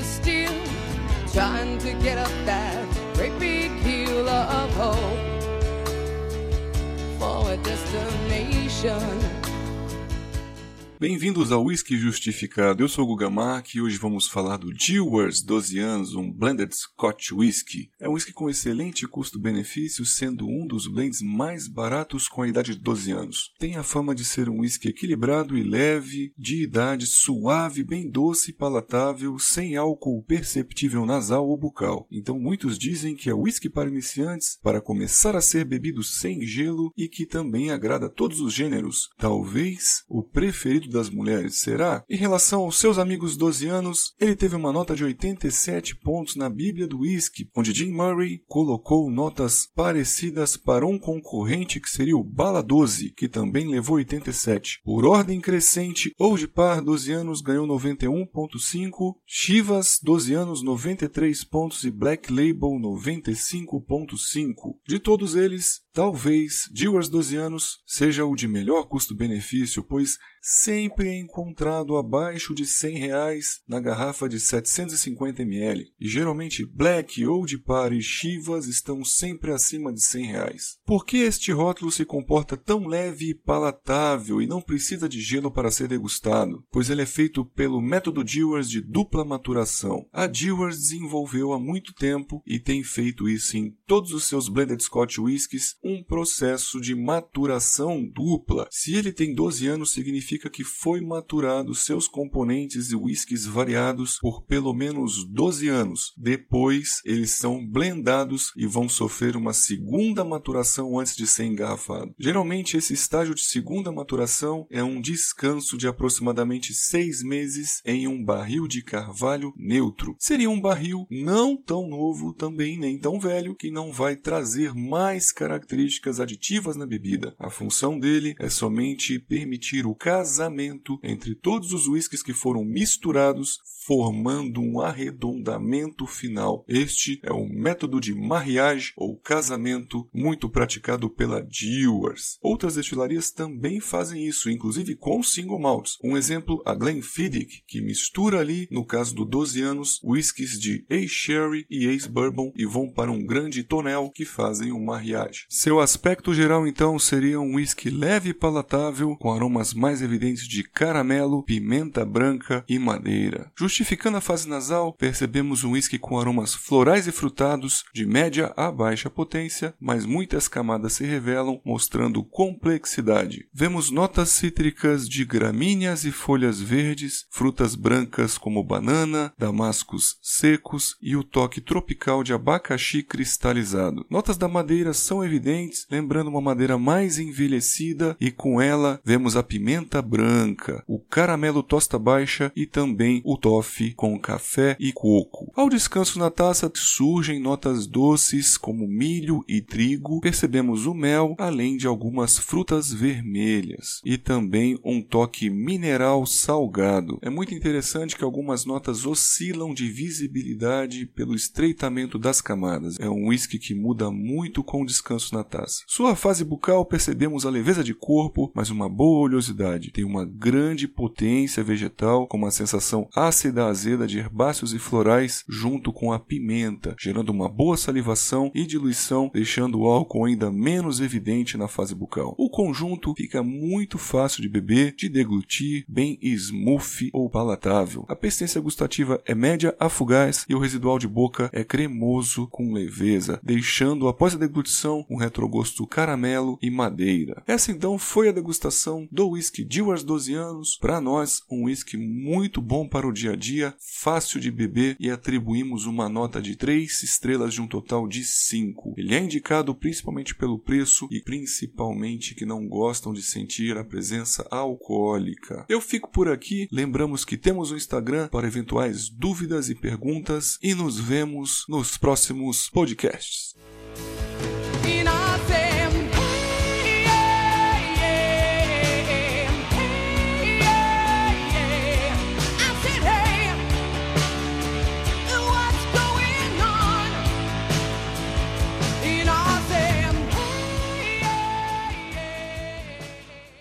is still trying to get up that great big hill of hope for a destination. Bem-vindos ao Whisky Justificado. Eu sou o Guga Mark e hoje vamos falar do Dewars 12 anos, um blended Scotch whisky. É um whisky com excelente custo-benefício, sendo um dos blends mais baratos com a idade de 12 anos. Tem a fama de ser um whisky equilibrado e leve, de idade suave, bem doce e palatável, sem álcool perceptível nasal ou bucal. Então muitos dizem que é whisky para iniciantes, para começar a ser bebido sem gelo e que também agrada a todos os gêneros. Talvez o preferido das mulheres, será? Em relação aos seus amigos 12 anos, ele teve uma nota de 87 pontos na Bíblia do Whisky, onde Jim Murray colocou notas parecidas para um concorrente que seria o Bala 12, que também levou 87. Por ordem crescente, Old Par 12 anos ganhou 91.5, Chivas 12 anos 93 pontos e Black Label 95.5. De todos eles, talvez Dewars 12 anos seja o de melhor custo-benefício, pois sempre é encontrado abaixo de 100 reais na garrafa de 750 ml. E geralmente Black, Old Par e Chivas estão sempre acima de 100 reais. Por que este rótulo se comporta tão leve e palatável e não precisa de gelo para ser degustado? Pois ele é feito pelo método Dewars de dupla maturação. A Dewars desenvolveu há muito tempo e tem feito isso em todos os seus blended Scotch whiskies, um processo de maturação dupla. Se ele tem 12 anos, significa que foi maturado seus componentes e whiskies variados por pelo menos 12 anos. Depois, eles são blendados e vão sofrer uma segunda maturação antes de ser engarrafado. Geralmente, esse estágio de segunda maturação é um descanso de aproximadamente seis meses em um barril de carvalho neutro. Seria um barril não tão novo, também nem tão velho, que não vai trazer mais características aditivas na bebida. A função dele é somente permitir o casamento entre todos os whiskies que foram misturados, formando um arredondamento final. Este é o método de mariage ou casamento muito praticado pela Dewars. Outras destilarias também fazem isso, inclusive com single malts. Um exemplo, a Glenfiddich, que mistura ali, no caso do 12 anos, whiskies de Ace-Sherry e Ace-Bourbon e vão para um grande tonel que fazem um mariage. Seu aspecto geral então seria um whisky leve e palatável, com aromas mais evidentes de caramelo, pimenta branca e madeira. Justificando a fase nasal, percebemos um whisky com aromas florais e frutados, de média a baixa potência, mas muitas camadas se revelam, mostrando complexidade. Vemos notas cítricas de gramíneas e folhas verdes, frutas brancas como banana, damascos secos e o toque tropical de abacaxi cristalizado. Notas da madeira são evidentes, lembrando uma madeira mais envelhecida, e com ela vemos a pimenta branca, o caramelo tosta baixa e também o toffee com café e coco. Ao descanso na taça surgem notas doces como milho e trigo, percebemos o mel, além de algumas frutas vermelhas e também um toque mineral salgado. É muito interessante que algumas notas oscilam de visibilidade pelo estreitamento das camadas. É um whisky que muda muito com o descanso na taça. Sua fase bucal percebemos a leveza de corpo, mas uma boa oleosidade. Tem uma grande potência vegetal, com uma sensação ácida azeda de herbáceos e florais, junto com a pimenta, gerando uma boa salivação e diluição, deixando o álcool ainda menos evidente na fase bucal. O conjunto fica muito fácil de beber, de deglutir, bem smooth ou palatável. A persistência gustativa é média a fugaz e o residual de boca é cremoso com leveza, deixando após a deglutição um retrogosto caramelo e madeira. Essa então foi a degustação do whisky Dewars 12 anos, para nós um whisky muito bom para o dia a dia, fácil de beber e atribuímos uma nota de 3 estrelas de um total de 5. Ele é indicado principalmente pelo preço e principalmente que não gostam de sentir a presença alcoólica. Eu fico por aqui, lembramos que temos um Instagram para eventuais dúvidas e perguntas e nos vemos nos próximos podcasts.